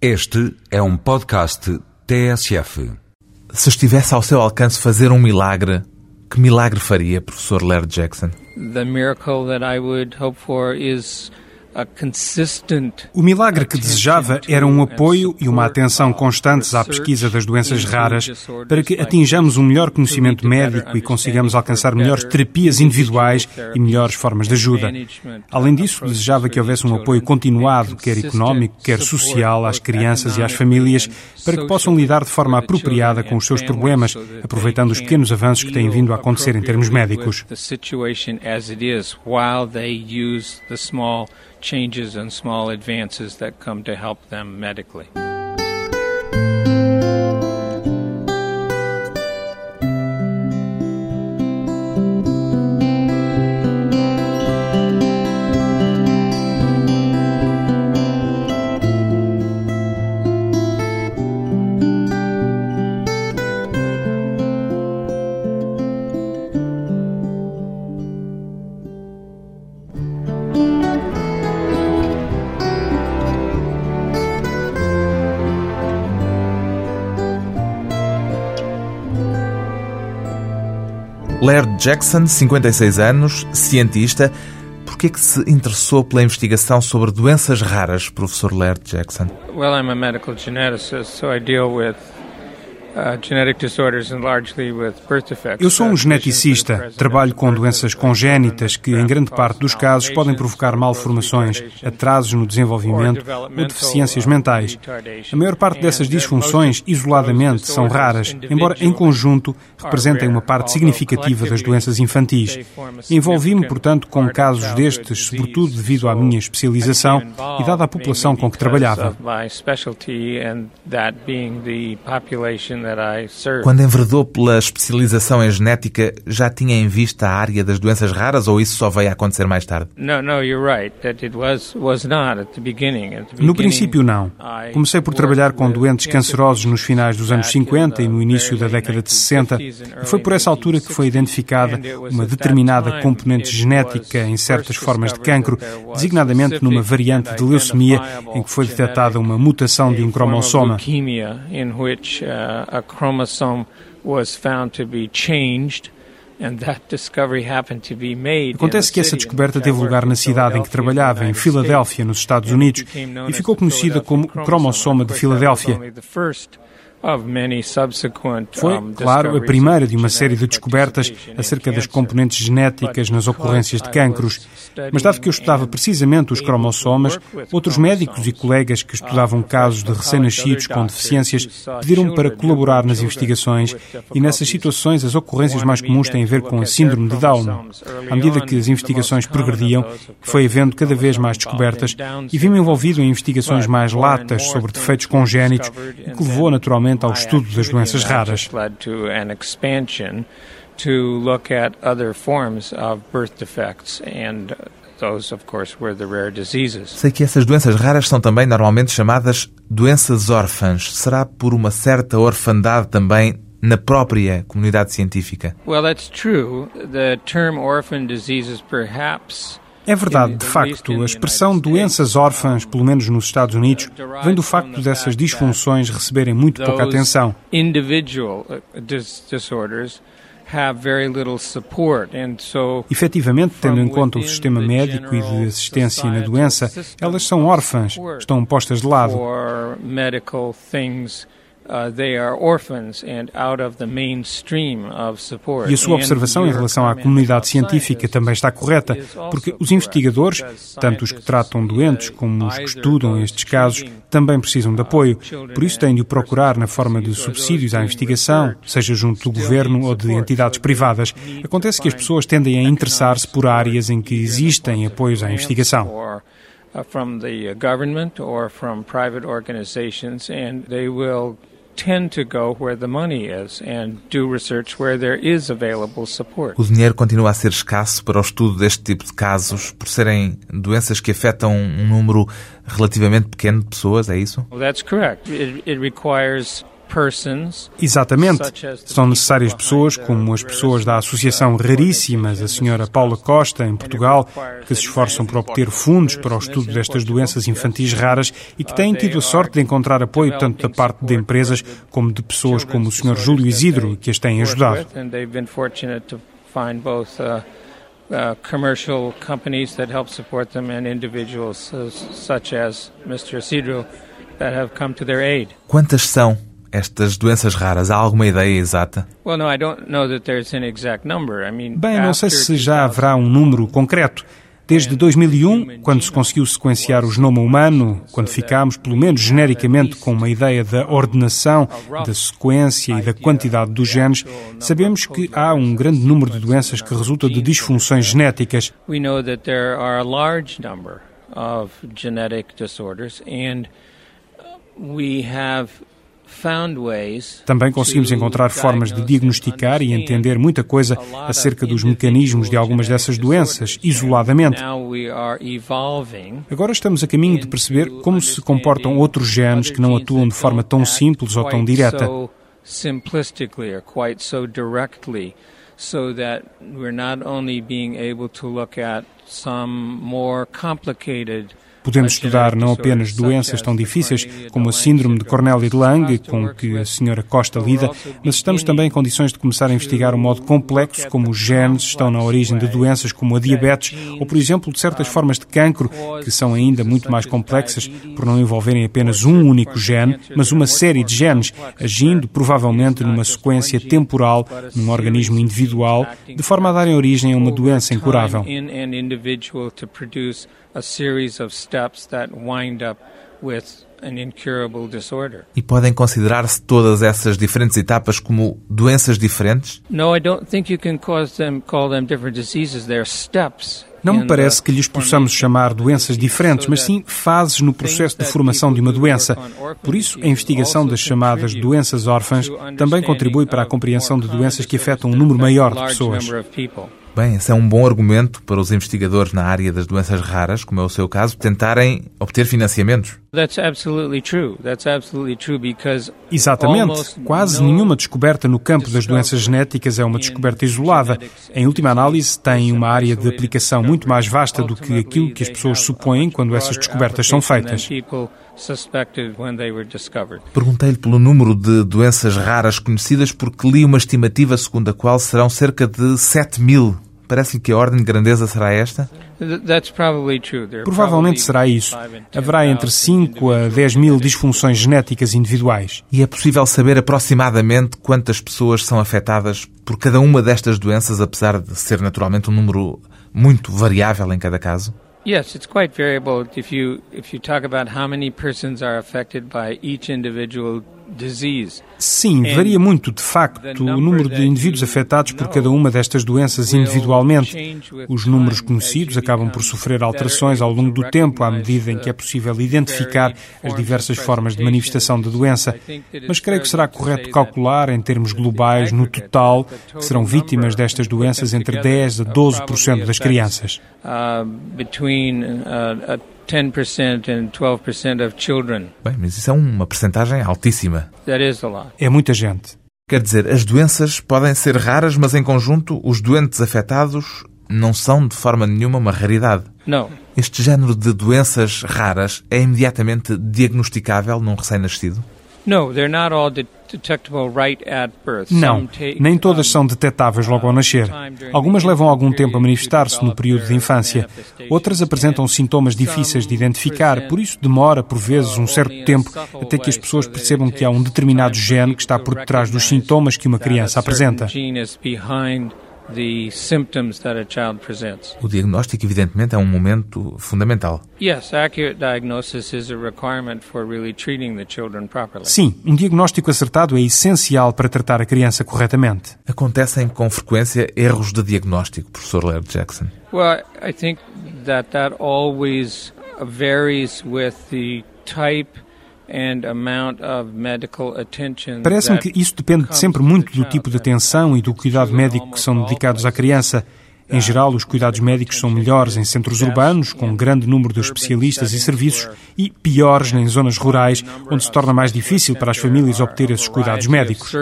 Este é um podcast TSF. Se estivesse ao seu alcance fazer um milagre, que milagre faria, professor Laird Jackson? The miracle that I would hope for is o milagre que desejava era um apoio e uma atenção constantes à pesquisa das doenças raras para que atinjamos um melhor conhecimento médico e consigamos alcançar melhores terapias individuais e melhores formas de ajuda. Além disso, desejava que houvesse um apoio continuado, quer económico, quer social, às crianças e às famílias, para que possam lidar de forma apropriada com os seus problemas, aproveitando os pequenos avanços que têm vindo a acontecer em termos médicos changes and small advances that come to help them medically. Jackson, 56 anos, cientista. Por que se interessou pela investigação sobre doenças raras, professor Laird Jackson? Well, I'm a medical geneticist, so I deal with Eu sou um geneticista. Trabalho com doenças congénitas que, em grande parte dos casos, podem provocar malformações, atrasos no desenvolvimento ou deficiências mentais. A maior parte dessas disfunções, isoladamente, são raras, embora em conjunto representem uma parte significativa das doenças infantis. Envolvi-me, portanto, com casos destes, sobretudo devido à minha especialização e dada a população com que trabalhava. Quando enverdou pela especialização em genética, já tinha em vista a área das doenças raras ou isso só veio a acontecer mais tarde? No princípio, não. Comecei por trabalhar com doentes cancerosos nos finais dos anos 50 e no início da década de 60 e foi por essa altura que foi identificada uma determinada componente genética em certas formas de cancro, designadamente numa variante de leucemia em que foi detectada uma mutação de um cromossoma a chromosome was found to be changed Acontece que essa descoberta teve lugar na cidade em que trabalhava, em Filadélfia, nos Estados Unidos, e ficou conhecida como o cromossoma de Filadélfia. Foi, claro, a primeira de uma série de descobertas acerca das componentes genéticas nas ocorrências de cancros. Mas, dado que eu estudava precisamente os cromossomas, outros médicos e colegas que estudavam casos de recém-nascidos com deficiências pediram-me para colaborar nas investigações e, nessas situações, as ocorrências mais comuns têm a ver com a síndrome de Down. À medida que as investigações progrediam, foi havendo cada vez mais descobertas e vi-me envolvido em investigações mais latas sobre defeitos congénitos, o que levou naturalmente ao estudo das doenças raras. to look at other forms of birth defects and those of course were the rare diseases. Sei que essas doenças raras são também normalmente chamadas doenças órfãs. Será por uma certa orfandade também na própria comunidade científica? Well, that's true. The term orphan diseases perhaps é verdade, de facto, a expressão doenças órfãs, pelo menos nos Estados Unidos, vem do facto dessas disfunções receberem muito pouca atenção. Efetivamente, tendo em conta o sistema médico e de assistência na doença, elas são órfãs, estão postas de lado. E a sua observação em relação à comunidade científica também está correta, porque os investigadores, tanto os que tratam doentes como os que estudam estes casos, também precisam de apoio. Por isso têm de o procurar na forma de subsídios à investigação, seja junto do governo ou de entidades privadas. Acontece que as pessoas tendem a interessar-se por áreas em que existem apoios à investigação from the government or from private organizations, and they will tend to go where the money is and do research where there is available support. O dinheiro continua a ser escasso para o estudo deste tipo de casos por serem doenças que afetam um número relativamente pequeno de pessoas, é isso? Well, that's correct. It, it requires Exatamente. São necessárias pessoas como as pessoas da Associação Raríssimas, a senhora Paula Costa, em Portugal, que se esforçam por obter fundos para o estudo destas doenças infantis raras e que têm tido a sorte de encontrar apoio tanto da parte de empresas como de pessoas como o Sr. Júlio Isidro, que as têm ajudado. Uh, commercial companies that help support them and individuals uh, such as Mr. Isidro that have come to their aid. Quantas são estas doenças raras? Há alguma ideia exata? Bem, não sei se já haverá um número concreto. Desde 2001, quando se conseguiu sequenciar o genoma humano, quando ficámos, pelo menos genericamente, com uma ideia da ordenação, da sequência e da quantidade dos genes, sabemos que há um grande número de doenças que resultam de disfunções genéticas. We have também conseguimos encontrar formas de diagnosticar e entender muita coisa acerca dos mecanismos de algumas dessas doenças, isoladamente. Agora estamos a caminho de perceber como se comportam outros genes que não atuam de forma tão simples ou tão direta. so that we're not only being able to look at some more complicated Podemos estudar não apenas doenças tão difíceis como a síndrome de Cornelia de Lange, com que a senhora Costa lida, mas estamos também em condições de começar a investigar o modo complexo como os genes estão na origem de doenças como a diabetes ou, por exemplo, de certas formas de cancro, que são ainda muito mais complexas por não envolverem apenas um único gene, mas uma série de genes, agindo provavelmente numa sequência temporal num organismo individual, de forma a darem origem a uma doença incurável a series of steps that wind up with an incurable disorder. E podem considerar-se todas essas diferentes etapas como doenças diferentes? No, I don't think you can call them, call them different diseases. They're steps não me parece que lhes possamos chamar doenças diferentes, mas sim fases no processo de formação de uma doença. Por isso, a investigação das chamadas doenças órfãs também contribui para a compreensão de doenças que afetam um número maior de pessoas. Bem, esse é um bom argumento para os investigadores na área das doenças raras, como é o seu caso, tentarem obter financiamentos. Exatamente. Quase nenhuma descoberta no campo das doenças genéticas é uma descoberta isolada. Em última análise, tem uma área de aplicação muito mais vasta do que aquilo que as pessoas supõem quando essas descobertas são feitas. Perguntei-lhe pelo número de doenças raras conhecidas porque li uma estimativa segundo a qual serão cerca de 7 mil Parece-lhe que a ordem de grandeza será esta? Provavelmente será isso. Haverá entre 5 a 10 mil disfunções genéticas individuais. E é possível saber aproximadamente quantas pessoas são afetadas por cada uma destas doenças, apesar de ser naturalmente um número muito variável em cada caso? Yes, it's quite variable if you if you talk about how many persons are affected by each individual Sim, varia muito, de facto, o número de indivíduos afetados por cada uma destas doenças individualmente. Os números conhecidos acabam por sofrer alterações ao longo do tempo, à medida em que é possível identificar as diversas formas de manifestação da doença. Mas creio que será correto calcular, em termos globais, no total, que serão vítimas destas doenças entre 10 a 12% das crianças. Uh, uh, 10% and 12% of children. Bem, mas isso é uma percentagem altíssima. That is a lot. É muita gente. Quer dizer, as doenças podem ser raras, mas em conjunto os doentes afetados não são de forma nenhuma uma raridade. Não. Este género de doenças raras é imediatamente diagnosticável num recém-nascido? Não, they're not all não, nem todas são detetáveis logo ao nascer. Algumas levam algum tempo a manifestar-se no período de infância. Outras apresentam sintomas difíceis de identificar, por isso demora, por vezes, um certo tempo até que as pessoas percebam que há um determinado gene que está por detrás dos sintomas que uma criança apresenta. O diagnóstico, evidentemente, é um momento fundamental. Sim, um diagnóstico acertado é essencial para tratar a criança corretamente. Acontecem com frequência erros de diagnóstico, professor Laird Jackson. Well, I think that that always varies with the type Parece-me que isso depende sempre muito do tipo de atenção e do cuidado médico que são dedicados à criança. Em geral, os cuidados médicos são melhores em centros urbanos, com um grande número de especialistas e serviços, e piores em zonas rurais, onde se torna mais difícil para as famílias obter esses cuidados médicos.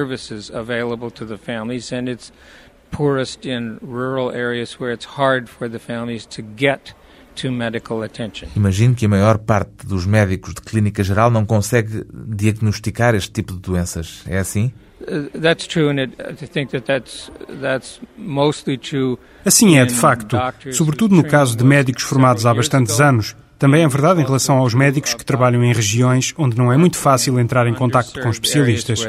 poorest in rural areas where it's hard for the families to get Imagino que a maior parte dos médicos de clínica geral não consegue diagnosticar este tipo de doenças. É assim? Assim é, de facto, sobretudo no caso de médicos formados há bastantes anos. Também é verdade em relação aos médicos que trabalham em regiões onde não é muito fácil entrar em contato com especialistas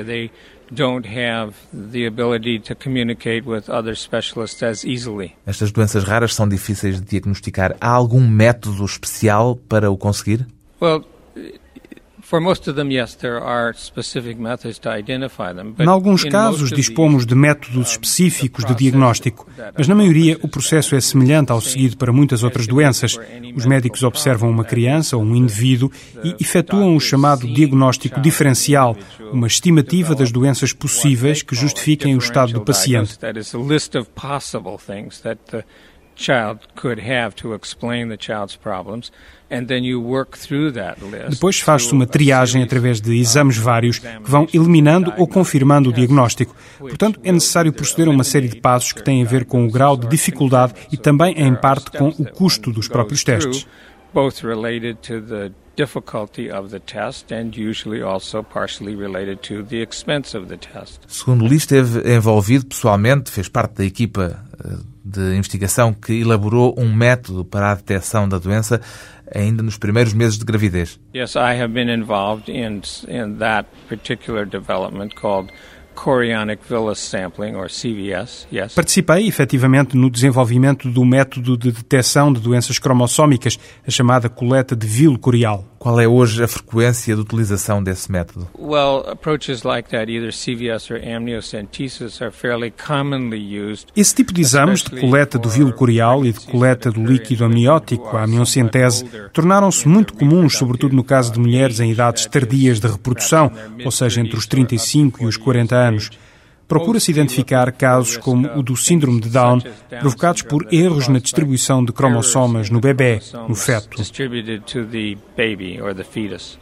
don't have the ability to communicate with other specialists as easily. Estas doenças raras são difíceis de diagnosticar. Há algum método especial para o conseguir? Well, em alguns casos, dispomos de métodos específicos de diagnóstico, mas na maioria o processo é semelhante ao seguido para muitas outras doenças. Os médicos observam uma criança ou um indivíduo e efetuam o chamado diagnóstico diferencial, uma estimativa das doenças possíveis que justifiquem o estado do paciente child could have to explain the child's problems and then you work through that list. Depois faz-se uma triagem através de exames vários que vão eliminando ou confirmando o diagnóstico. Portanto, é necessário proceder a uma série de passos que têm a ver com o grau de dificuldade e também em parte com o custo dos próprios testes. Both related to the difficulty of the test and usually also partially related to the expense of the test. Segundo Lee, esteve envolvido pessoalmente, fez parte da equipa eh, de investigação que elaborou um método para a detecção da doença ainda nos primeiros meses de gravidez. Yes, I have been involved in in that particular development called chorionic villus sampling, or CVS, yes. Participei efetivamente no desenvolvimento do método de detecção de doenças cromossómicas, a chamada coleta de vilo corial. Qual é hoje a frequência de utilização desse método? Well, approaches like that, either CVS or amniocentesis, are fairly commonly used. Esse tipo de exames de coleta do vilo corial e de coleta do líquido amniótico, a amniocentese, tornaram-se muito comuns, sobretudo no caso de mulheres em idades tardias de reprodução, ou seja, entre os 35 e os 40 anos. Procura-se identificar casos como o do síndrome de Down, provocados por erros na distribuição de cromossomas no bebê, no feto.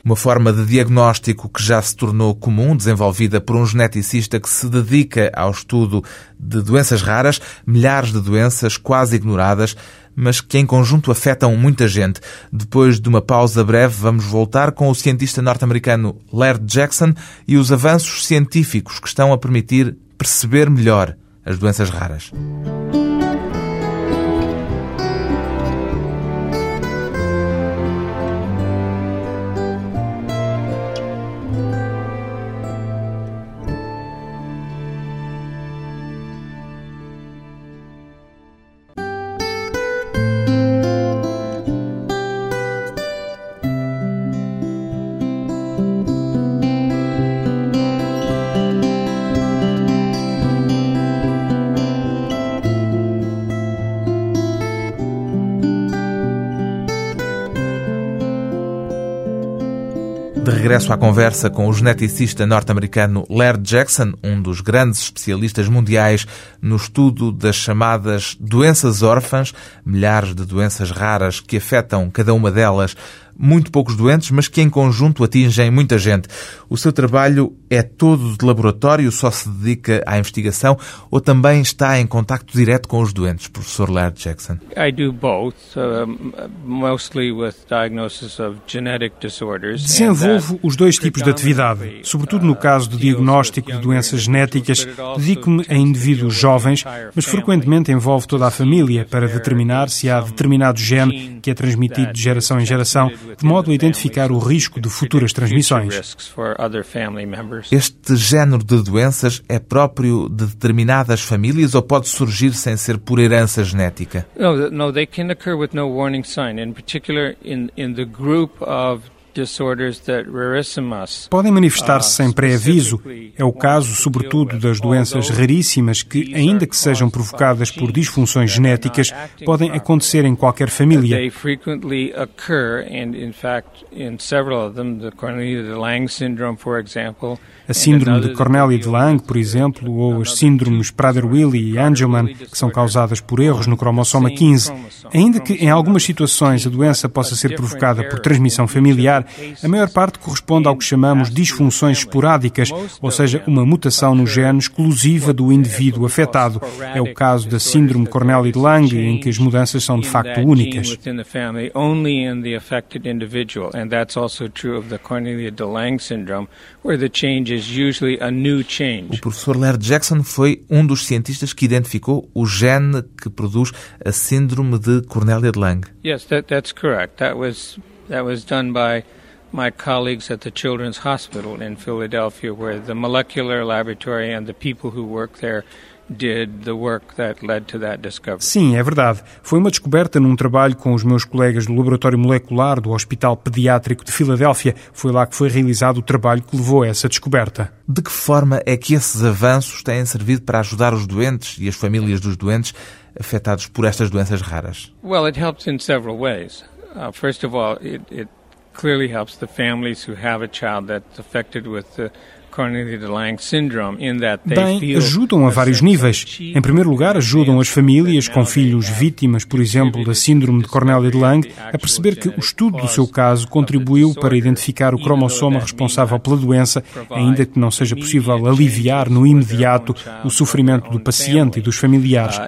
Uma forma de diagnóstico que já se tornou comum, desenvolvida por um geneticista que se dedica ao estudo de doenças raras, milhares de doenças quase ignoradas, mas que em conjunto afetam muita gente. Depois de uma pausa breve, vamos voltar com o cientista norte-americano Laird Jackson e os avanços científicos que estão a permitir perceber melhor as doenças raras. De regresso à conversa com o geneticista norte-americano Laird Jackson, um dos grandes especialistas mundiais no estudo das chamadas doenças órfãs, milhares de doenças raras que afetam cada uma delas muito poucos doentes, mas que em conjunto atingem muita gente. O seu trabalho é todo de laboratório, só se dedica à investigação ou também está em contacto direto com os doentes, professor Laird Jackson? I do both, uh, mostly with diagnosis of genetic disorders. Desenvolvo os dois tipos de atividade, sobretudo no caso do diagnóstico de doenças genéticas. Dedico-me a indivíduos jovens, mas frequentemente envolve toda a família para determinar se há determinado gene que é transmitido de geração em geração de modo a identificar o risco de futuras transmissões. Este género de doenças é próprio de determinadas famílias ou pode surgir sem ser por herança genética? No, no, they can occur with no warning sign. In particular, in in the group of Podem manifestar-se sem pré-aviso. É o caso, sobretudo, das doenças raríssimas que, ainda que sejam provocadas por disfunções genéticas, podem acontecer em qualquer família. A síndrome de Cornelia de Lang, por exemplo, ou as síndromes Prader-Willi e Angelman, que são causadas por erros no cromossoma 15. Ainda que em algumas situações a doença possa ser provocada por transmissão familiar, a maior parte corresponde ao que chamamos disfunções esporádicas, ou seja, uma mutação no gene exclusiva do indivíduo afetado. É o caso da síndrome Cornelia de Lang, em que as mudanças são de facto únicas. o professor Laird Jackson foi um dos cientistas que identificou o gene que produz a síndrome de Cornelia de Lang. Yes, that, that's correct. That was that was done by my colleagues at the Children's Hospital in Philadelphia, where the molecular laboratory and the people who work there Sim, é verdade. Foi uma descoberta num trabalho com os meus colegas do Laboratório Molecular do Hospital Pediátrico de Filadélfia. Foi lá que foi realizado o trabalho que levou a essa descoberta. De que forma é que esses avanços têm servido para ajudar os doentes e as famílias dos doentes afetados por estas doenças raras? Well, it helps in several ways. Uh, first of all, it, it clearly helps the families who have a child that's affected with the Bem, ajudam a vários níveis. Em primeiro lugar, ajudam as famílias com filhos vítimas, por exemplo, da síndrome de Cornelia de Lang, a perceber que o estudo do seu caso contribuiu para identificar o cromossoma responsável pela doença, ainda que não seja possível aliviar no imediato o sofrimento do paciente e dos familiares.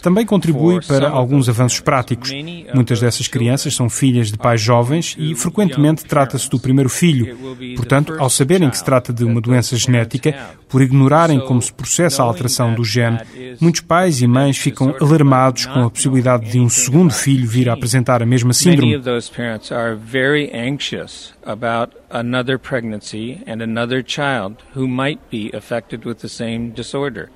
Também contribui para alguns avanços práticos. Muitas dessas crianças são filhas de pais jovens e, frequentemente, trata-se do primeiro filho. Portanto, ao saberem que se trata de uma doença genética, por ignorarem como se processa a alteração do gene, muitos pais e mães ficam alarmados com a possibilidade de um segundo filho vir a apresentar a mesma síndrome. about another pregnancy and another child who might be affected with the same disorder.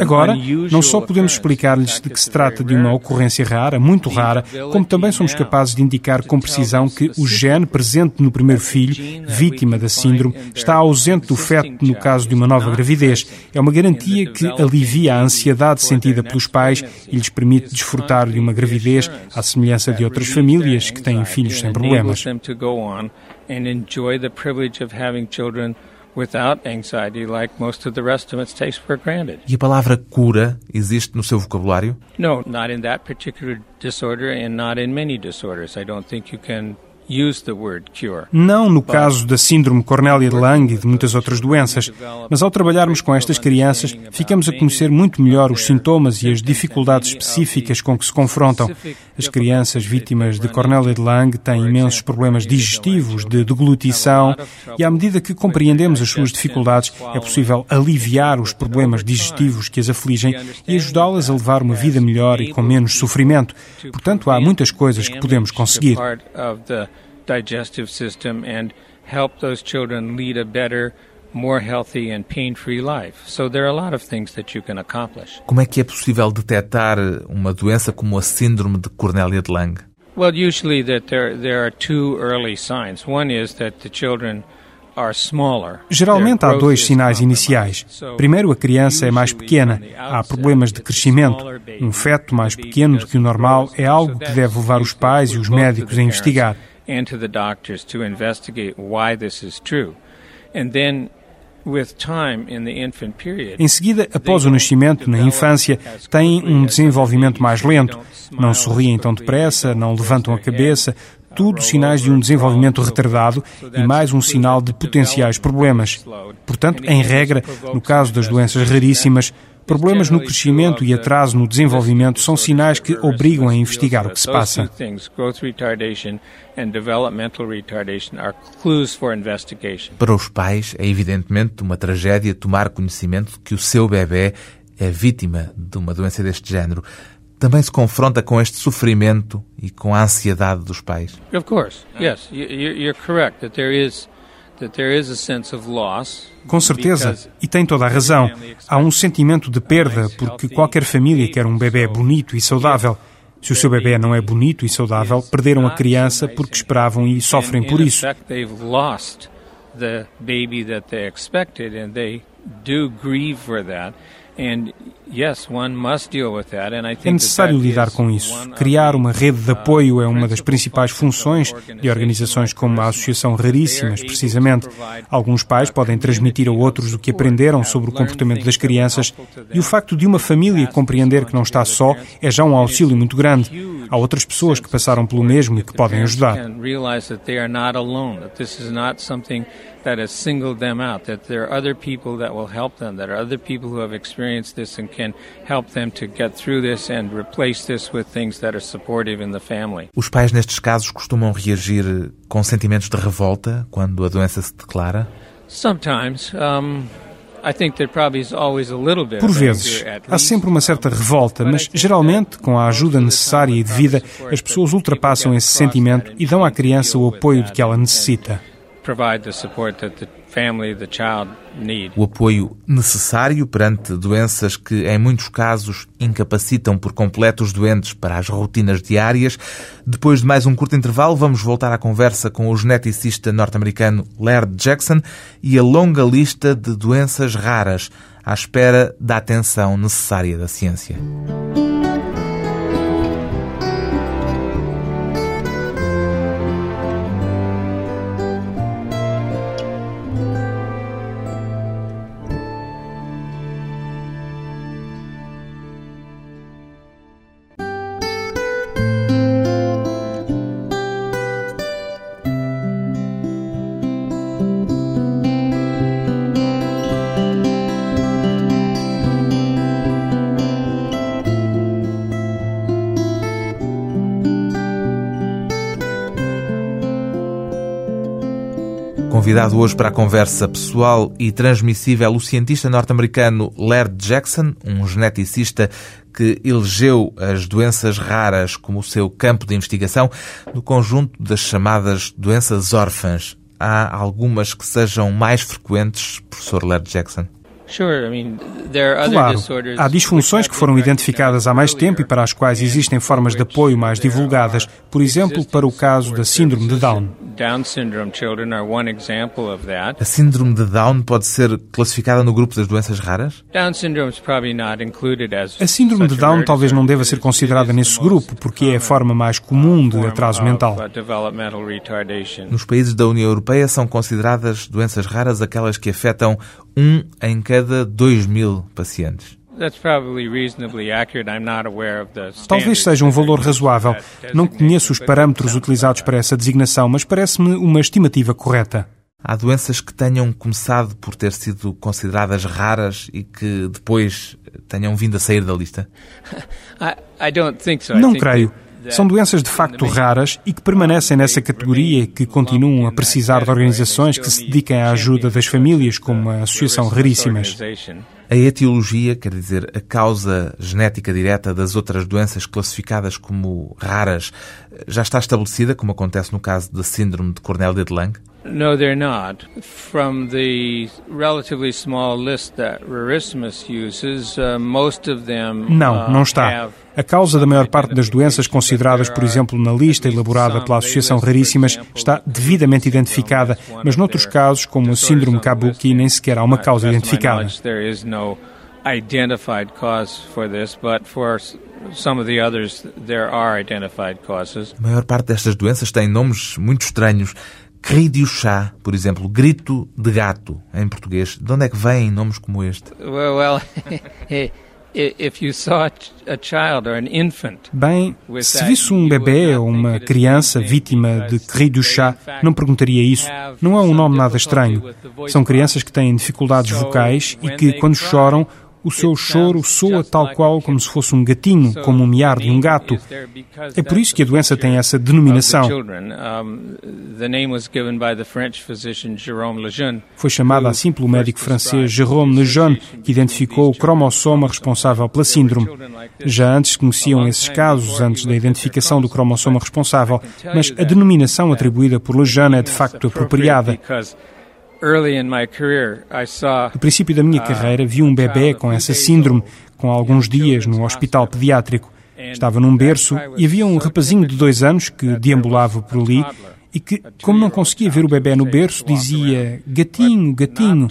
Agora, não só podemos explicar-lhes de que se trata de uma ocorrência rara, muito rara, como também somos capazes de indicar com precisão que o gene presente no primeiro filho, vítima da síndrome, está ausente do feto no caso de uma nova gravidez. É uma garantia que alivia a ansiedade sentida pelos pais e lhes permite desfrutar de uma gravidez à semelhança de outras famílias que têm filhos sem problemas without anxiety like most of the rest of us takes for granted. E a palavra cura existe no seu vocabulário? No, not in that particular disorder and not in many disorders. I don't think you can não no caso da síndrome Cornelia de Lang e de muitas outras doenças, mas ao trabalharmos com estas crianças, ficamos a conhecer muito melhor os sintomas e as dificuldades específicas com que se confrontam. As crianças vítimas de Cornelia de Lang têm imensos problemas digestivos, de deglutição, e à medida que compreendemos as suas dificuldades, é possível aliviar os problemas digestivos que as afligem e ajudá-las a levar uma vida melhor e com menos sofrimento. Portanto, há muitas coisas que podemos conseguir digestive system and help those children lead a better more healthy and pain-free life. So there are a lot of things that you can accomplish. Como é que é possível detectar uma doença como a síndrome de Cornelia de Lang? Well, usually that there there are two early signs. One is that the children Geralmente há dois sinais iniciais. Primeiro, a criança é mais pequena, há problemas de crescimento. Um feto mais pequeno do que o normal é algo que deve levar os pais e os médicos a investigar and to the doctors to investigate why this is true. And then em seguida, após o nascimento, na infância, têm um desenvolvimento mais lento. Não sorriem tão depressa, não levantam a cabeça, tudo sinais de um desenvolvimento retardado e mais um sinal de potenciais problemas. Portanto, em regra, no caso das doenças raríssimas, Problemas no crescimento e atraso no desenvolvimento são sinais que obrigam a investigar o que se passa. Para os pais, é evidentemente uma tragédia tomar conhecimento que o seu bebê é vítima de uma doença deste género. Também se confronta com este sofrimento e com a ansiedade dos pais. Of course, yes, you're correct that there is that there is a sense of loss Com certeza, e tem toda a razão. Há um sentimento de perda, porque qualquer família quer um bebê bonito e saudável. Se o seu bebê não é bonito e saudável, perderam a criança porque esperavam e sofrem por isso. É necessário lidar com isso. Criar uma rede de apoio é uma das principais funções de organizações como a Associação Raríssimas, precisamente. Alguns pais podem transmitir a outros o que aprenderam sobre o comportamento das crianças e o facto de uma família compreender que não está só é já um auxílio muito grande. Há outras pessoas que passaram pelo mesmo e que podem ajudar that has singled them out, that there are other people that will help them, that are other people who have experienced this and can help them to get through this and replace this with things that are supportive in the family. Os pais nestes casos costumam reagir com sentimentos de revolta quando a doença se declara? Sometimes. Um, por vezes, há sempre uma certa revolta, mas geralmente, com a ajuda necessária e devida, as pessoas ultrapassam esse sentimento e dão à criança o apoio de que ela necessita O apoio necessário perante doenças que, em muitos casos, incapacitam por completo os doentes para as rotinas diárias. Depois de mais um curto intervalo, vamos voltar à conversa com o geneticista norte-americano Laird Jackson e a longa lista de doenças raras à espera da atenção necessária da ciência. Convidado hoje para a conversa pessoal e transmissível o cientista norte-americano Laird Jackson, um geneticista que elegeu as doenças raras como o seu campo de investigação no conjunto das chamadas doenças órfãs. Há algumas que sejam mais frequentes, professor Laird Jackson? Claro, há disfunções que foram identificadas há mais tempo e para as quais existem formas de apoio mais divulgadas, por exemplo, para o caso da Síndrome de Down. A Síndrome de Down pode ser classificada no grupo das doenças raras? A Síndrome de Down talvez não deva ser considerada nesse grupo, porque é a forma mais comum de atraso mental. Nos países da União Europeia são consideradas doenças raras aquelas que afetam um em cada dois mil pacientes. Talvez seja um valor razoável. Não conheço os parâmetros utilizados para essa designação, mas parece-me uma estimativa correta. Há doenças que tenham começado por ter sido consideradas raras e que depois tenham vindo a sair da lista? Não creio. São doenças de facto raras e que permanecem nessa categoria e que continuam a precisar de organizações que se dediquem à ajuda das famílias, como a Associação Raríssimas. A etiologia, quer dizer, a causa genética direta das outras doenças classificadas como raras, já está estabelecida, como acontece no caso da Síndrome de Cornelia de Lange? No, they're not. From the relatively small list that Rarissimus uses, uh, most of them Não, uh, não está. A causa da maior parte das doenças consideradas, por exemplo, na lista elaborada pela Associação Raríssimas está devidamente identificada, mas noutros casos, como a síndrome Kabuki, nem sequer há uma causa identificada. identified cause for this, but for some of the others there are identified causes. A maior parte destas doenças tem nomes muito estranhos. De chá, por exemplo, grito de gato, em português. De onde é que vêm nomes como este? Well, well Bem, se visse um bebê ou uma criança vítima de du chá, não perguntaria isso. Não é um nome nada estranho. São crianças que têm dificuldades vocais e que, quando choram, o seu choro soa tal qual como se fosse um gatinho, como o um miar de um gato. É por isso que a doença tem essa denominação. Foi chamada assim pelo médico francês Jérôme Lejeune, que identificou o cromossoma responsável pela síndrome. Já antes conheciam esses casos, antes da identificação do cromossoma responsável, mas a denominação atribuída por Lejeune é de facto apropriada. No princípio da minha uh, carreira, vi um bebê com essa síndrome, com alguns dias no hospital pediátrico. Estava num berço e havia um rapazinho de dois anos que deambulava por ali e que, como não conseguia ver o bebê no berço, dizia gatinho, gatinho.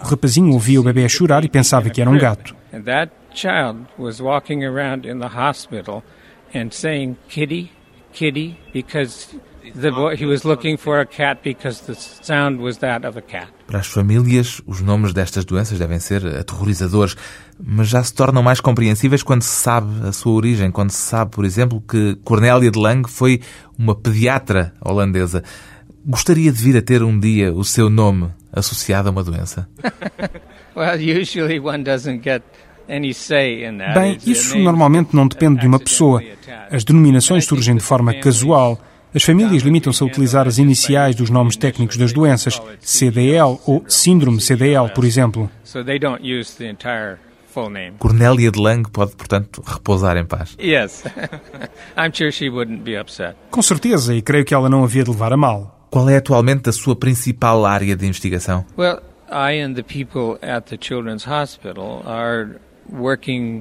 O rapazinho ouvia o bebê chorar e pensava que era um gato. Kitty, kitty, because The boy, he was looking for a cat because the sound was that of a cat. Para as famílias, os nomes destas doenças devem ser aterrorizadores, mas já se tornam mais compreensíveis quando se sabe a sua origem, quando se sabe, por exemplo, que Cornélia de Lange foi uma pediatra holandesa. Gostaria de vir a ter um dia o seu nome associado a uma doença? well, usually one doesn't get Bem, isso normalmente não depende de uma pessoa. As denominações surgem de forma casual. As famílias limitam-se a utilizar as iniciais dos nomes técnicos das doenças, CDL ou Síndrome CDL, por exemplo. Cornélia de Lange pode, portanto, repousar em paz. Com certeza, e creio que ela não havia de levar a mal. Qual é atualmente a sua principal área de investigação? Well, I and the people at the Children's Hospital are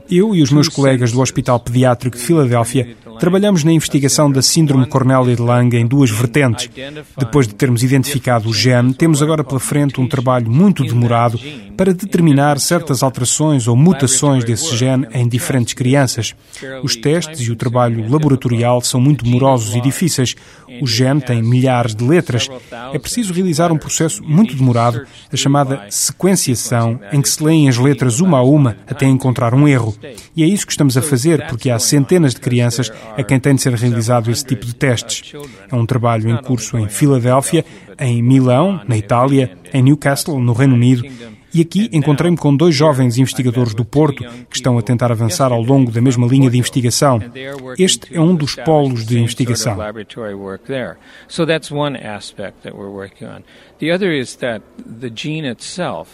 eu e os meus colegas do Hospital Pediátrico de Filadélfia trabalhamos na investigação da Síndrome Cornélia de Lange em duas vertentes. Depois de termos identificado o gene, temos agora pela frente um trabalho muito demorado para determinar certas alterações ou mutações desse gene em diferentes crianças. Os testes e o trabalho laboratorial são muito demorosos e difíceis. O gene tem milhares de letras. É preciso realizar um processo muito demorado, a chamada sequenciação, em que se leem as letras uma a uma até encontrar um erro. E é isso que estamos a fazer, porque há centenas de crianças a quem tem de ser realizado esse tipo de testes. É um trabalho em curso em Filadélfia, em Milão, na Itália, em Newcastle, no Reino Unido, e aqui encontrei-me com dois jovens investigadores do Porto que estão a tentar avançar ao longo da mesma linha de investigação. Este é um dos polos de investigação.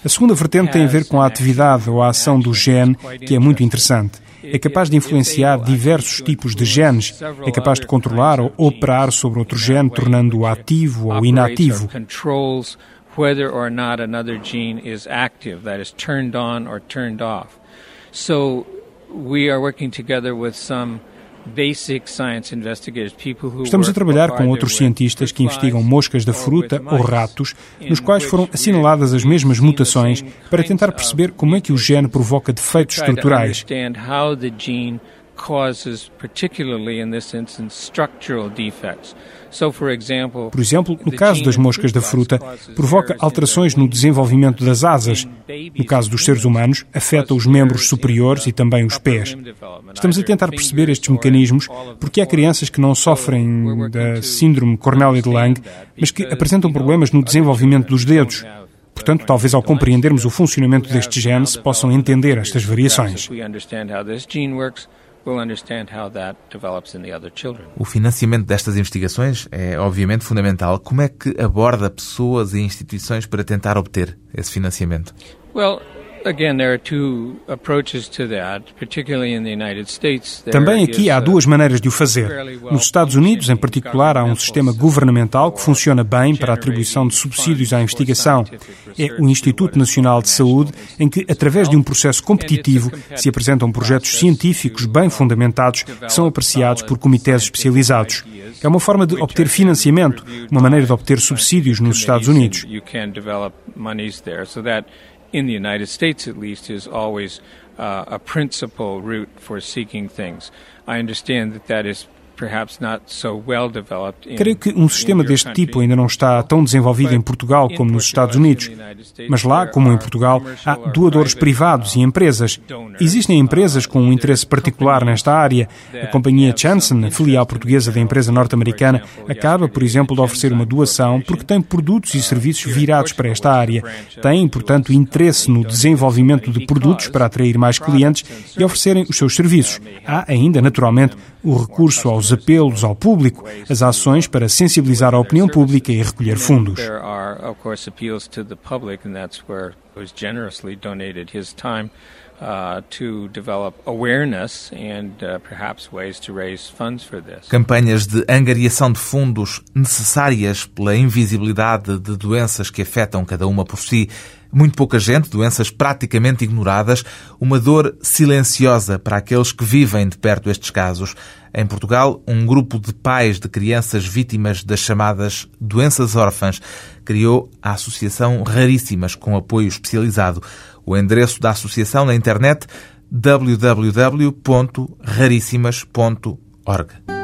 A segunda vertente tem a ver com a atividade ou a ação do gene, que é muito interessante. É capaz de influenciar diversos tipos de genes, é capaz de controlar ou operar sobre outro gene, tornando-o ativo ou inativo whether or not another gene is active, that is turned on or turned off. So we are working together with some Estamos a trabalhar com outros cientistas que investigam moscas da fruta ou ratos, nos quais foram assinaladas as mesmas mutações, para tentar perceber como é que o gene provoca defeitos estruturais. Por exemplo, no caso das moscas da fruta, provoca alterações no desenvolvimento das asas. No caso dos seres humanos, afeta os membros superiores e também os pés. Estamos a tentar perceber estes mecanismos porque há crianças que não sofrem da síndrome Cornélia de Lange, mas que apresentam problemas no desenvolvimento dos dedos. Portanto, talvez ao compreendermos o funcionamento deste gene se possam entender estas variações. O financiamento destas investigações é obviamente fundamental. Como é que aborda pessoas e instituições para tentar obter esse financiamento? Well, também aqui há duas maneiras de o fazer. Nos Estados Unidos, em particular, há um sistema governamental que funciona bem para a atribuição de subsídios à investigação. É o Instituto Nacional de Saúde, em que, através de um processo competitivo, se apresentam projetos científicos bem fundamentados que são apreciados por comitês especializados. É uma forma de obter financiamento, uma maneira de obter subsídios nos Estados Unidos in the United States at least, is always uh, a principal route for seeking things. I understand that that is Creio que um sistema deste tipo ainda não está tão desenvolvido em Portugal como nos Estados Unidos. Mas lá, como em Portugal, há doadores privados e empresas. Existem empresas com um interesse particular nesta área. A companhia Chanson, a filial portuguesa da empresa norte-americana, acaba, por exemplo, de oferecer uma doação porque tem produtos e serviços virados para esta área. Tem, portanto, interesse no desenvolvimento de produtos para atrair mais clientes e oferecerem os seus serviços. Há ainda, naturalmente, o recurso aos apelos ao público, as ações para sensibilizar a opinião pública e recolher fundos. Uh, to develop awareness and uh, perhaps ways to raise funds for this. Campanhas de angariação de fundos necessárias pela invisibilidade de doenças que afetam cada uma por si. Muito pouca gente, doenças praticamente ignoradas, uma dor silenciosa para aqueles que vivem de perto estes casos. Em Portugal, um grupo de pais de crianças vítimas das chamadas doenças órfãs criou a Associação Raríssimas, com apoio especializado. O endereço da associação na internet www.rarissimas.org.